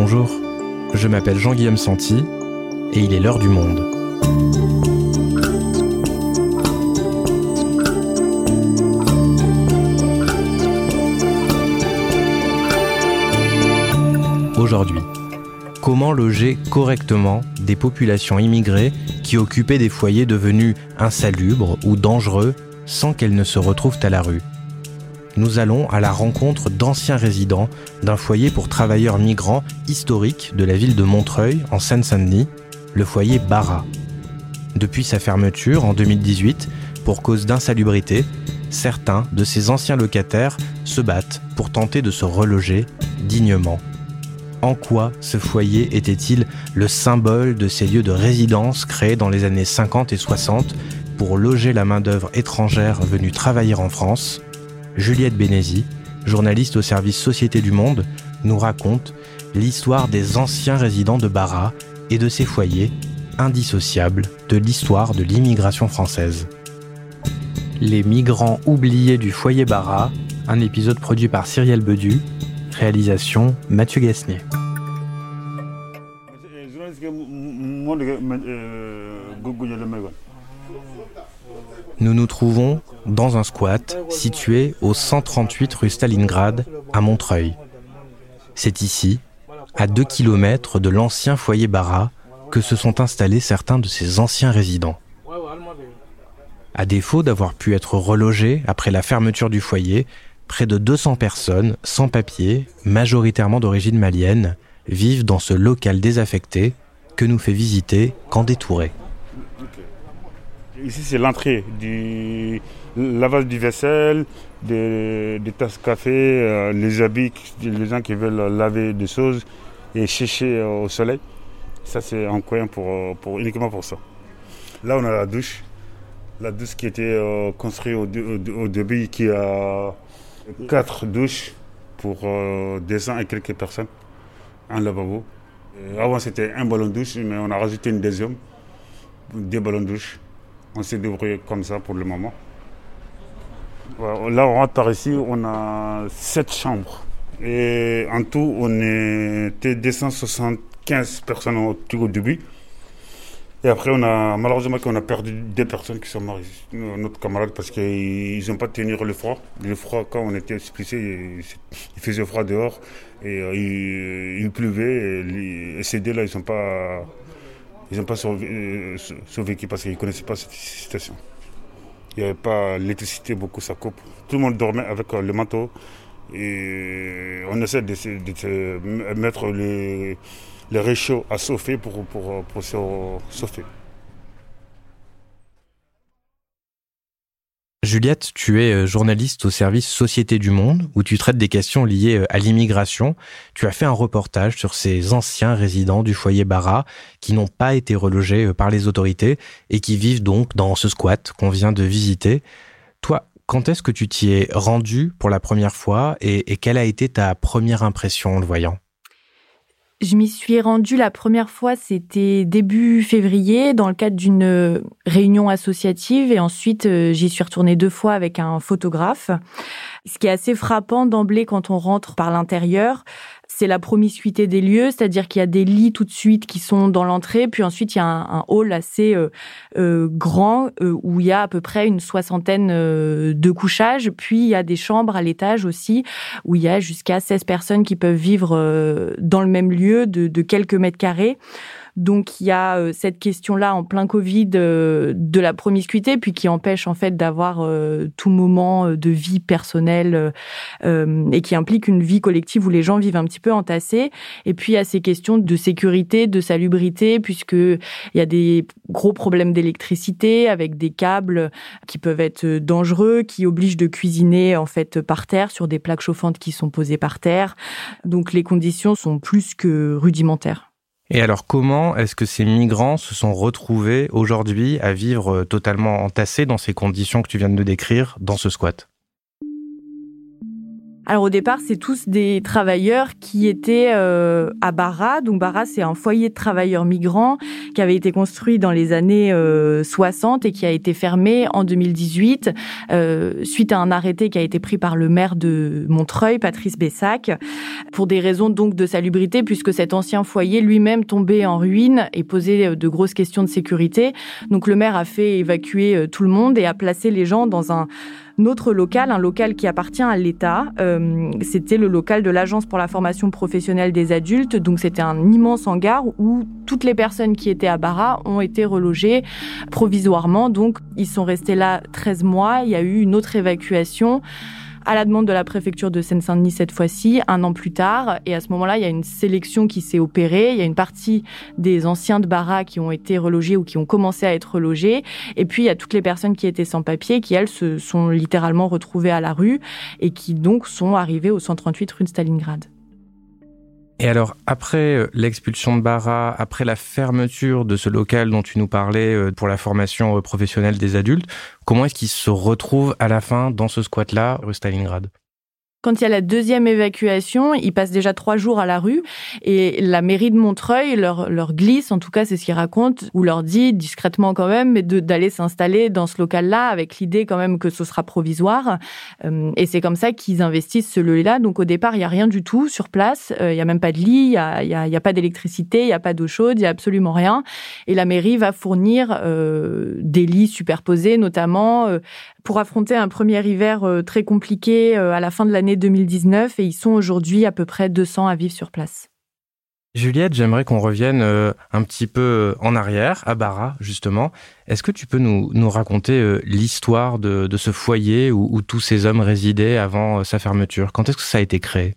Bonjour, je m'appelle Jean-Guillaume Santi et il est l'heure du monde. Aujourd'hui, comment loger correctement des populations immigrées qui occupaient des foyers devenus insalubres ou dangereux sans qu'elles ne se retrouvent à la rue? Nous allons à la rencontre d'anciens résidents d'un foyer pour travailleurs migrants historique de la ville de Montreuil, en Seine-Saint-Denis, le foyer Barra. Depuis sa fermeture en 2018, pour cause d'insalubrité, certains de ces anciens locataires se battent pour tenter de se reloger dignement. En quoi ce foyer était-il le symbole de ces lieux de résidence créés dans les années 50 et 60 pour loger la main-d'œuvre étrangère venue travailler en France? Juliette Bénézy, journaliste au service Société du Monde, nous raconte l'histoire des anciens résidents de Barra et de ses foyers, indissociables de l'histoire de l'immigration française. Les migrants oubliés du foyer Barra, un épisode produit par Cyrielle Bedu, réalisation Mathieu Gasnier. Nous nous trouvons dans un squat situé au 138 rue Stalingrad à Montreuil. C'est ici, à 2 km de l'ancien foyer Barra, que se sont installés certains de ces anciens résidents. À défaut d'avoir pu être relogés après la fermeture du foyer, près de 200 personnes sans papier, majoritairement d'origine malienne, vivent dans ce local désaffecté que nous fait visiter Candé Touré. Ici, c'est l'entrée du lavage du vaisselle, des, tasses café, euh, les habits, les gens qui veulent laver des choses et sécher au soleil. Ça, c'est un coin pour, pour, uniquement pour ça. Là, on a la douche. La douche qui était euh, construite au, début, qui a quatre douches pour euh, 200 et quelques personnes. Un lavabo. avant, c'était un ballon de douche, mais on a rajouté une deuxième. Deux ballons de douche. On s'est débrouillé comme ça pour le moment. Là, on rentre par ici, on a sept chambres. Et en tout, on était 275 personnes au, début. Et après, on a, malheureusement, on a perdu deux personnes qui sont mortes, notre camarade, parce qu'ils n'ont pas tenu le froid. Le froid, quand on était expulsés, il faisait froid dehors, et euh, il, pleuvait, et, ces deux-là, ils n'ont pas, ils pas euh, survécu parce qu'ils ne connaissaient pas cette situation. Il n'y avait pas l'électricité, beaucoup ça coupe. Tout le monde dormait avec euh, le manteau. Et on essaie de, mettre les réchauds à chauffer pour, pour, se chauffer. Juliette, tu es euh, journaliste au service Société du Monde, où tu traites des questions liées euh, à l'immigration. Tu as fait un reportage sur ces anciens résidents du foyer Barra qui n'ont pas été relogés euh, par les autorités et qui vivent donc dans ce squat qu'on vient de visiter. Toi, quand est-ce que tu t'y es rendu pour la première fois et, et quelle a été ta première impression en le voyant? Je m'y suis rendue la première fois, c'était début février, dans le cadre d'une euh, réunion associative, et ensuite euh, j'y suis retournée deux fois avec un photographe. Ce qui est assez frappant d'emblée quand on rentre par l'intérieur, c'est la promiscuité des lieux, c'est-à-dire qu'il y a des lits tout de suite qui sont dans l'entrée, puis ensuite il y a un, hall assez euh, euh, grand euh, où il y a à peu près une soixantaine de couchages, puis il y a des chambres à l'étage aussi où il y a jusqu'à 16 personnes qui peuvent vivre dans le même lieu de, de quelques mètres carrés. Donc il y a euh, cette question-là en plein Covid euh, de la promiscuité, puis qui empêche en fait d'avoir euh, tout moment de vie personnelle et qui implique une vie collective où les gens vivent un petit peu entassés. Et puis il y a ces questions de sécurité, de salubrité, puisque il y a des gros problèmes d'électricité avec des câbles qui peuvent être dangereux, qui obligent de cuisiner en fait par terre sur des plaques chauffantes qui sont posées par terre. Donc les conditions sont plus que rudimentaires. Et alors comment est-ce que ces migrants se sont retrouvés aujourd'hui à vivre totalement entassés dans ces conditions que tu viens de décrire dans ce squat? Alors au départ, c'est tous des travailleurs qui étaient euh, à Barra. Donc Barra, c'est un foyer de travailleurs migrants qui avait été construit dans les années 60 euh, et qui a été fermé en 2018 euh, suite à un arrêté qui a été pris par le maire de Montreuil, Patrice Bessac, pour des raisons donc de salubrité, puisque cet ancien foyer lui-même tombait en ruine et posait de grosses questions de sécurité. Donc le maire a fait évacuer tout le monde et a placé les gens dans un notre local, un local qui appartient à l'État. Euh, c'était le local de l'Agence pour la formation professionnelle des adultes. Donc c'était un immense hangar où toutes les personnes qui étaient à Barra ont été relogées provisoirement. Donc ils sont restés là 13 mois. Il y a eu une autre évacuation à la demande de la préfecture de Seine-Saint-Denis cette fois-ci, un an plus tard. Et à ce moment-là, il y a une sélection qui s'est opérée. Il y a une partie des anciens de Barra qui ont été relogés ou qui ont commencé à être relogés. Et puis, il y a toutes les personnes qui étaient sans papier, qui, elles, se sont littéralement retrouvées à la rue et qui, donc, sont arrivées au 138 rue de Stalingrad. Et alors, après euh, l'expulsion de Barra, après la fermeture de ce local dont tu nous parlais euh, pour la formation euh, professionnelle des adultes, comment est-ce qu'ils se retrouvent à la fin dans ce squat-là, rue Stalingrad? Quand il y a la deuxième évacuation, ils passent déjà trois jours à la rue et la mairie de Montreuil leur, leur glisse, en tout cas c'est ce qu'ils racontent, ou leur dit discrètement quand même, mais d'aller s'installer dans ce local-là avec l'idée quand même que ce sera provisoire. Euh, et c'est comme ça qu'ils investissent ce lieu-là. Donc au départ, il y a rien du tout sur place. Euh, il y a même pas de lit, il y a, y a, a pas d'électricité, il y a pas d'eau chaude, il y a absolument rien. Et la mairie va fournir euh, des lits superposés, notamment pour affronter un premier hiver euh, très compliqué euh, à la fin de l'année 2019 et ils sont aujourd'hui à peu près 200 à vivre sur place. Juliette, j'aimerais qu'on revienne euh, un petit peu en arrière, à Barra, justement. Est-ce que tu peux nous, raconter l'histoire de, ce foyer où, tous ces hommes résidaient avant sa fermeture? Quand est-ce que ça a été créé?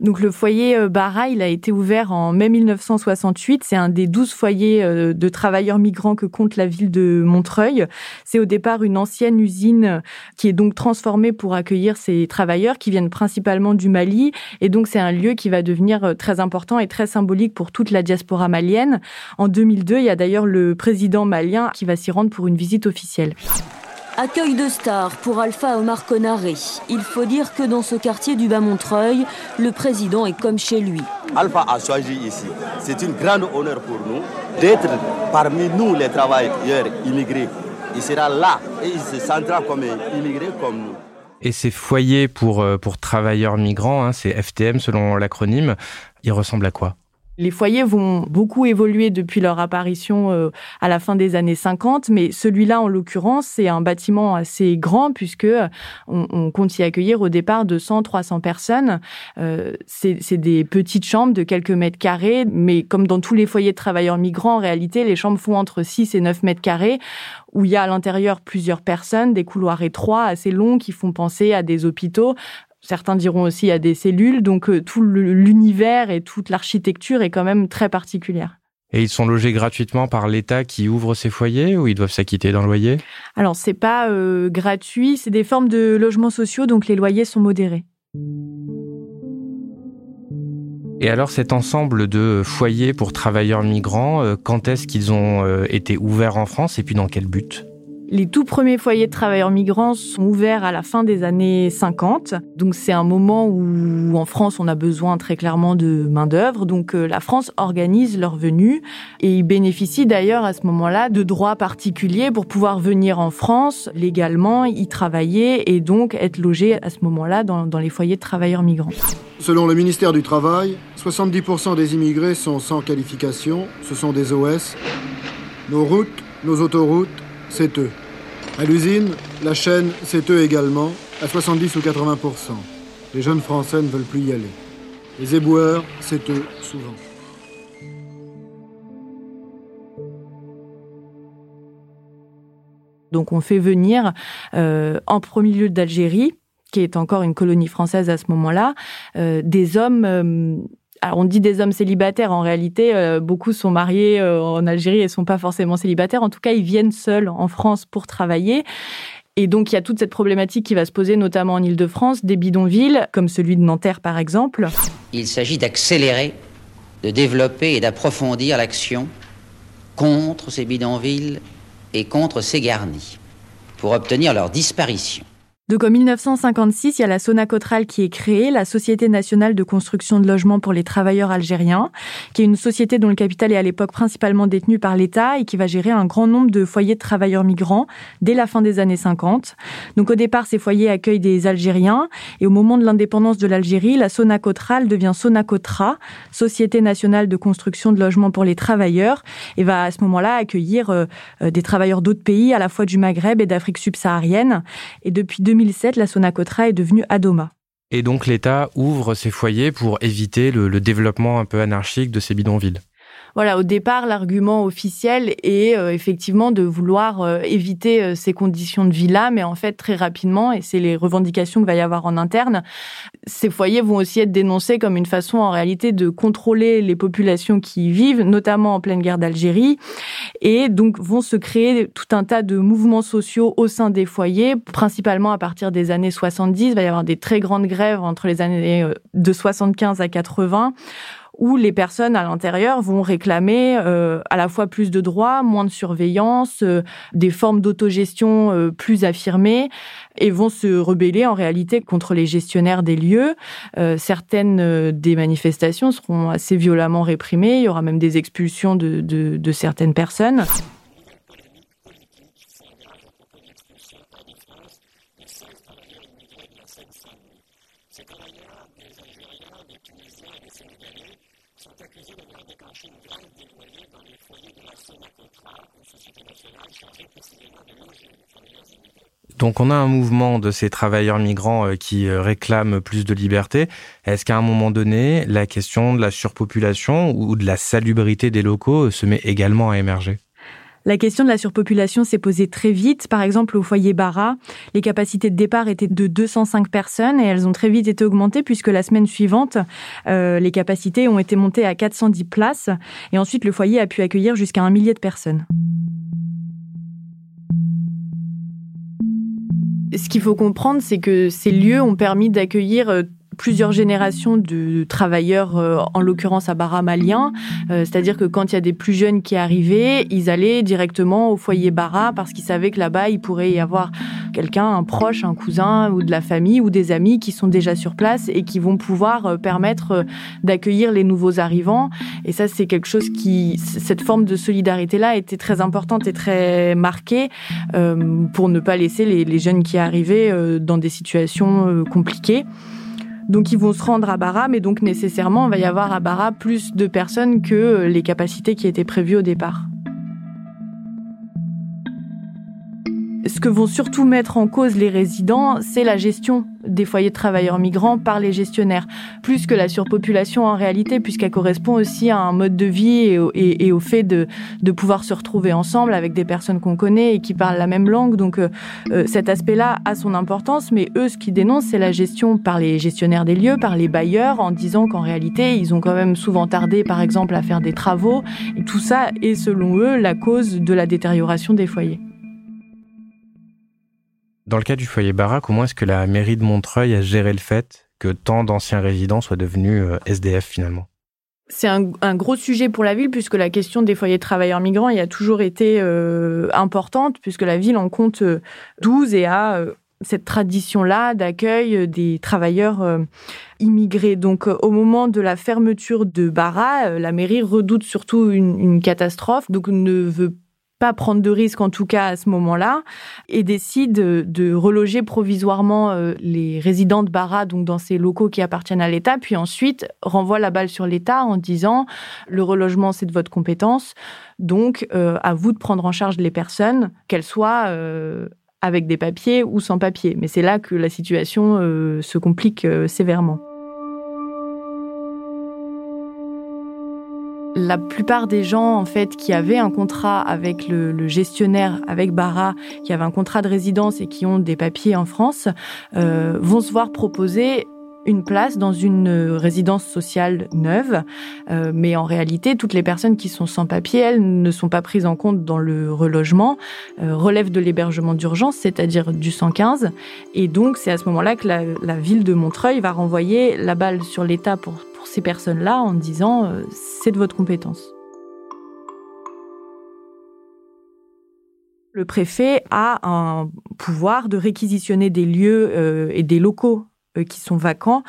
Donc le foyer euh, Barra, il a été ouvert en mai 1968. C'est un des douze foyers euh, de travailleurs migrants que compte la ville de Montreuil. C'est au départ une ancienne usine qui est donc transformée pour accueillir ces travailleurs qui viennent principalement du Mali. Et donc c'est un lieu qui va devenir euh, très important et très symbolique pour toute la diaspora malienne. En 2002, il y a d'ailleurs le président malien qui va s'y rendre pour une visite officielle. Accueil de stars pour Alpha Omar Konaré. Il faut dire que dans ce quartier du Bas-Montreuil, le président est comme chez lui. Alpha a choisi ici. C'est une grande honneur pour nous d'être parmi nous les travailleurs immigrés. Il sera là et il se sentira comme immigré comme nous. Et ces foyers pour, euh, pour travailleurs migrants, hein, c'est FTM selon l'acronyme, ils ressemblent à quoi? Les foyers vont beaucoup évoluer depuis leur apparition euh, à la fin des années 50, mais celui-là, en l'occurrence, c'est un bâtiment assez grand puisque euh, on, compte y accueillir au départ 200, 300 personnes. Euh, c'est des petites chambres de quelques mètres carrés, mais comme dans tous les foyers de travailleurs migrants, en réalité, les chambres font entre 6 et 9 mètres carrés où il y a à l'intérieur plusieurs personnes, des couloirs étroits, assez longs, qui font penser à des hôpitaux. Certains diront aussi à des cellules, donc euh, tout l'univers et toute l'architecture est quand même très particulière. Et ils sont logés gratuitement par l'État qui ouvre ces foyers ou ils doivent s'acquitter d'un loyer? Alors c'est pas euh, gratuit, c'est des formes de logements sociaux, donc les loyers sont modérés. Et alors cet ensemble de foyers pour travailleurs migrants, euh, quand est-ce qu'ils ont été ouverts en France et puis dans quel but? Les tout premiers foyers de travailleurs migrants sont ouverts à la fin des années 50. Donc c'est un moment où en France on a besoin très clairement de main d'œuvre. Donc euh, la France organise leur venue et ils bénéficient d'ailleurs à ce moment-là de droits particuliers pour pouvoir venir en France légalement, y travailler et donc être logés à ce moment-là dans, dans les foyers de travailleurs migrants. Selon le ministère du Travail, 70% des immigrés sont sans qualification, ce sont des OS. Nos routes, nos autoroutes, c'est eux. À l'usine, la chaîne, c'est eux également, à 70 ou 80% Les jeunes Français ne veulent plus y aller. Les éboueurs, c'est eux, souvent. Donc on fait venir euh, en premier lieu d'Algérie, qui est encore une colonie française à ce moment-là, euh, des hommes euh, on dit des hommes célibataires, en réalité, euh, beaucoup sont mariés euh, en Algérie et sont pas forcément célibataires. En tout cas, ils viennent seuls en France pour travailler. Et donc, il y a toute cette problématique qui va se poser, notamment en Ile-de-France, des bidonvilles, comme celui de Nanterre, par exemple. Il s'agit d'accélérer, de développer et d'approfondir l'action contre ces bidonvilles et contre ces garnis, pour obtenir leur disparition. Donc en 1956, il y a la Sonacotral qui est créée, la Société nationale de construction de logements pour les travailleurs algériens, qui est une société dont le capital est à l'époque principalement détenu par l'État et qui va gérer un grand nombre de foyers de travailleurs migrants dès la fin des années 50. Donc au départ, ces foyers accueillent des Algériens et au moment de l'indépendance de l'Algérie, la Sonacotral devient Sonacotra, Société nationale de construction de logements pour les travailleurs, et va à ce moment-là accueillir euh, euh, des travailleurs d'autres pays, à la fois du Maghreb et d'Afrique subsaharienne. Et depuis 2007, la Sonacotra est devenue Adoma. Et donc l'État ouvre ses foyers pour éviter le, le développement un peu anarchique de ces bidonvilles voilà, au départ, l'argument officiel est euh, effectivement de vouloir euh, éviter euh, ces conditions de vie-là, mais en fait, très rapidement, et c'est les revendications qu'il va y avoir en interne, ces foyers vont aussi être dénoncés comme une façon, en réalité, de contrôler les populations qui y vivent, notamment en pleine guerre d'Algérie, et donc vont se créer tout un tas de mouvements sociaux au sein des foyers, principalement à partir des années 70. Il va y avoir des très grandes grèves entre les années de 75 à 80 où les personnes à l'intérieur vont réclamer euh, à la fois plus de droits, moins de surveillance, euh, des formes d'autogestion euh, plus affirmées et vont se rebeller en réalité contre les gestionnaires des lieux. certaines des manifestations seront assez violemment réprimées, il y aura même des expulsions de, de, de certaines personnes. Donc on a un mouvement de ces travailleurs migrants euh, qui euh, réclament plus de liberté. Est-ce qu'à un moment donné, la question de la surpopulation ou de la salubrité des locaux euh, se met également à émerger? La question de la surpopulation s'est posée très vite. Par exemple, au foyer Barra, les capacités de départ étaient de 205 personnes et elles ont très vite été augmentées puisque la semaine suivante, les capacités ont été montées à 410 places et ensuite le foyer a pu accueillir jusqu'à un millier de personnes. ce qu'il faut comprendre, c'est que ces lieux ont permis d'accueillir euh, plusieurs générations de travailleurs, euh, en l'occurrence à Bara maliens. Euh, c'est-à-dire que quand il y a des plus jeunes qui arrivaient, ils allaient directement au foyer Bara parce qu'ils savaient que là-bas, il pourrait y avoir quelqu'un, un proche, un cousin ou de la famille ou des amis qui sont déjà sur place et qui vont pouvoir euh, permettre d'accueillir les nouveaux arrivants. Et ça, c'est quelque chose qui, cette forme de solidarité-là était très importante et très marquée pour ne pas laisser les jeunes qui arrivaient dans des situations compliquées. Donc ils vont se rendre à Bara, mais donc nécessairement, il va y avoir à Bara plus de personnes que les capacités qui étaient prévues au départ. Ce que vont surtout mettre en cause les résidents, c'est la gestion des foyers de travailleurs migrants par les gestionnaires, plus que la surpopulation en réalité, puisqu'elle correspond aussi à un mode de vie et au, fait de, pouvoir se retrouver ensemble avec des personnes qu'on connaît et qui parlent la même langue. Donc euh, euh, cet aspect-là a son importance, mais eux, ce qu'ils dénoncent, c'est la gestion par les gestionnaires des lieux, par les bailleurs, en disant qu'en réalité, ils ont quand même souvent tardé, par exemple, à faire des travaux. Tout ça est, selon eux, la cause de la détérioration des foyers. Dans le cas du foyer Barra, comment est-ce que la mairie de Montreuil a géré le fait que tant d'anciens résidents soient devenus euh, SDF finalement? C'est un, gros sujet pour la ville puisque la question des foyers de travailleurs migrants y a toujours été euh, importante puisque la ville en compte 12 euh, et a cette tradition-là d'accueil des travailleurs immigrés. Donc au moment de la fermeture de Barra, la mairie redoute surtout une, une catastrophe, donc ne veut pas prendre de risques en tout cas à ce moment-là et décide de reloger provisoirement euh, les résidents de Barra donc dans ces locaux qui appartiennent à l'État puis ensuite renvoie la balle sur l'État en disant le relogement c'est de votre compétence donc euh, à vous de prendre en charge les personnes qu'elles soient euh, avec des papiers ou sans papiers mais c'est là que la situation se complique sévèrement. La plupart des gens en fait qui avaient un contrat avec le, gestionnaire, avec Bara, qui avaient un contrat de résidence et qui ont des papiers en France, euh, vont se voir proposer une place dans une résidence sociale neuve, euh, mais en réalité, toutes les personnes qui sont sans papier, elles ne sont pas prises en compte dans le relogement, euh, relèvent de l'hébergement d'urgence, c'est-à-dire du 115, et donc c'est à ce moment-là que la, la, ville de Montreuil va renvoyer la balle sur l'État pour ces personnes-là en disant euh, c'est de votre compétence. Le préfet a un pouvoir de réquisitionner des lieux euh, et des locaux euh, qui sont vacants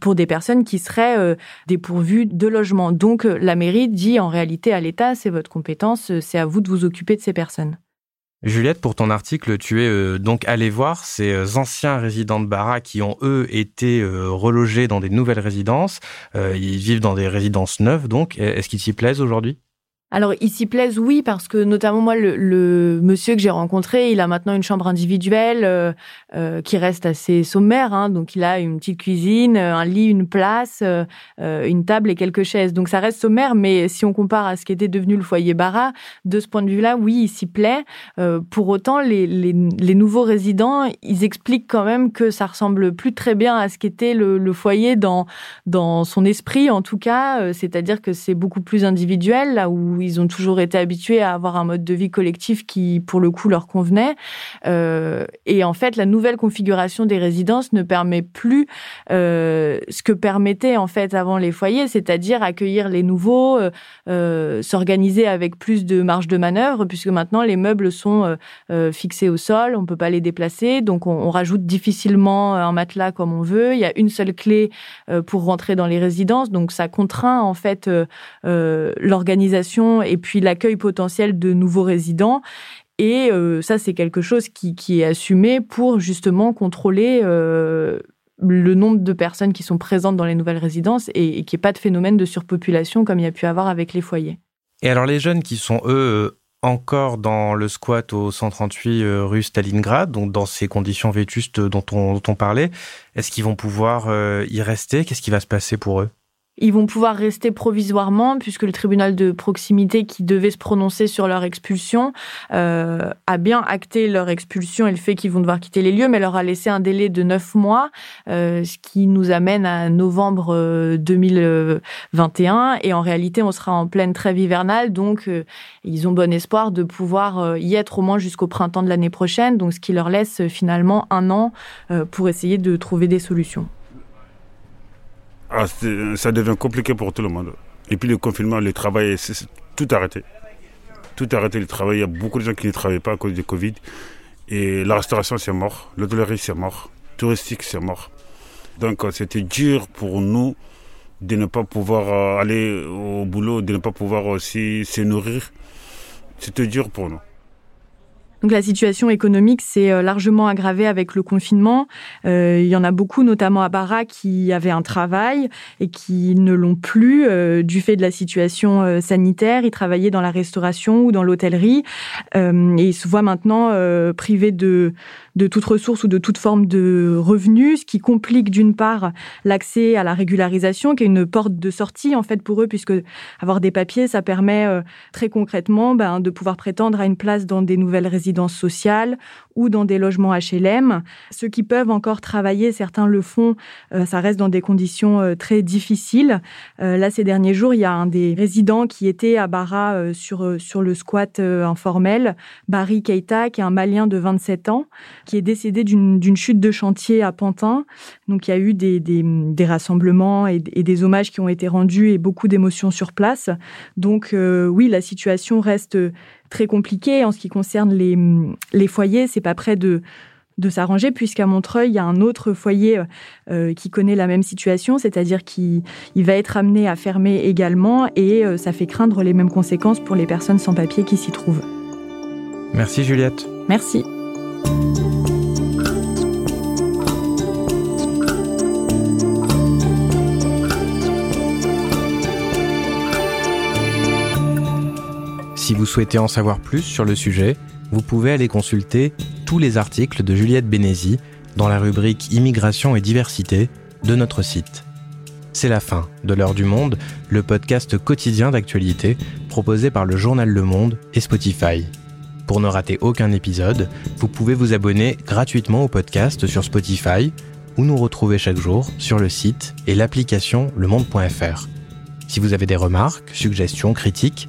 pour des personnes qui seraient dépourvues de logement. Donc la mairie dit en réalité à l'État, c'est votre compétence, c'est à vous de vous occuper de ces personnes. Juliette, pour ton article, tu es donc allé voir ces anciens résidents de Barra qui ont, eux, été relogés dans des nouvelles résidences. ils vivent dans des résidences neuves, donc. Est-ce qu'ils s'y plaisent aujourd'hui? Alors, ils s'y plaisent, oui, parce que notamment moi, le, monsieur que j'ai rencontré, il a maintenant une chambre individuelle euh, euh, qui reste assez sommaire. Hein, donc, il a une petite cuisine, euh, un lit, une place, une table et quelques chaises. Donc, ça reste sommaire, mais si on compare à ce qui était devenu le foyer Barra, de ce point de vue-là, oui, il s'y plaît. pour autant, les, les, les, nouveaux résidents, ils expliquent quand même que ça ressemble plus très bien à ce qu'était le, le foyer dans dans son esprit, en tout cas. C'est-à-dire que c'est beaucoup plus individuel, là où ils ont toujours été habitués à avoir un mode de vie collectif qui, pour le coup, leur convenait. Euh, et en fait, la nouvelle configuration des résidences ne permet plus euh, ce que permettaient en fait avant les foyers, c'est-à-dire accueillir les nouveaux, euh, s'organiser avec plus de marge de manœuvre, puisque maintenant les meubles sont fixés au sol, on peut pas les déplacer, donc on, on, rajoute difficilement un matelas comme on veut. Il y a une seule clé pour rentrer dans les résidences, donc ça contraint en fait l'organisation et puis l'accueil potentiel de nouveaux résidents. Et euh, ça, c'est quelque chose qui, est assumé pour justement contrôler euh, le nombre de personnes qui sont présentes dans les nouvelles résidences et, qu'il n'y ait pas de phénomène de surpopulation comme il y a pu avoir avec les foyers. Et alors les jeunes qui sont, eux, encore dans le squat au 138 euh, rue Stalingrad, donc dans ces conditions vétustes dont on, dont on parlait, est-ce qu'ils vont pouvoir y rester? Qu'est-ce qui va se passer pour eux? Ils vont pouvoir rester provisoirement puisque le tribunal de proximité qui devait se prononcer sur leur expulsion euh, a bien acté leur expulsion et le fait qu'ils vont devoir quitter les lieux, mais leur a laissé un délai de neuf mois, euh, ce qui nous amène à novembre 2021. Euh, et en réalité, on sera en pleine trêve hivernale, donc euh, ils ont bon espoir de pouvoir euh, y être au moins jusqu'au printemps de l'année prochaine, donc ce qui leur laisse finalement un an pour essayer de trouver des solutions. Ah, ça devient compliqué pour tout le monde. Et puis le confinement, le travail, c'est tout arrêté. Tout arrêté le travail. Il y a beaucoup de gens qui ne travaillent pas à cause du Covid. Et la restauration, c'est mort. L'hôtellerie, c'est mort. Touristique, c'est mort. Donc euh, c'était dur pour nous de ne pas pouvoir euh, aller au boulot, de ne pas pouvoir aussi se nourrir. C'était dur pour nous. Donc la situation économique s'est euh, largement aggravée avec le confinement. Euh, il y en a beaucoup, notamment à Barra, qui avaient un travail et qui ne l'ont plus euh, du fait de la situation euh, sanitaire. Ils travaillaient dans la restauration ou dans l'hôtellerie euh, et ils se voient maintenant privés de de toute ressource ou de toute forme de revenus, ce qui complique d'une part l'accès à la régularisation, qui est une porte de sortie en fait pour eux, puisque avoir des papiers, ça permet euh, très concrètement ben, de pouvoir prétendre à une place dans des nouvelles résidences sociales ou dans des logements HLM. Ceux qui peuvent encore travailler, certains le font, euh, ça reste dans des conditions euh, très difficiles. là, ces derniers jours, il y a un des résidents qui était à Barra sur, sur le squat informel, Barry Keita, qui est un Malien de 27 ans, qui est décédé d'une chute de chantier à Pantin. Donc il y a eu des, des, des rassemblements et, et, des hommages qui ont été rendus et beaucoup d'émotions sur place. Donc euh, oui, la situation reste très compliquée en ce qui concerne les, les foyers. C'est pas près de de s'arranger puisqu'à Montreuil, il y a un autre foyer euh, qui connaît la même situation, c'est-à-dire qu'il va être amené à fermer également et euh, ça fait craindre les mêmes conséquences pour les personnes sans papier qui s'y trouvent. Merci Juliette. Merci. Si vous souhaitez en savoir plus sur le sujet, vous pouvez aller consulter tous les articles de Juliette Bénézy dans la rubrique Immigration et diversité de notre site. C'est la fin de l'heure du monde, le podcast quotidien d'actualité proposé par le journal Le Monde et Spotify. Pour ne rater aucun épisode, vous pouvez vous abonner gratuitement au podcast sur Spotify ou nous retrouver chaque jour sur le site et l'application lemonde.fr. Si vous avez des remarques, suggestions, critiques,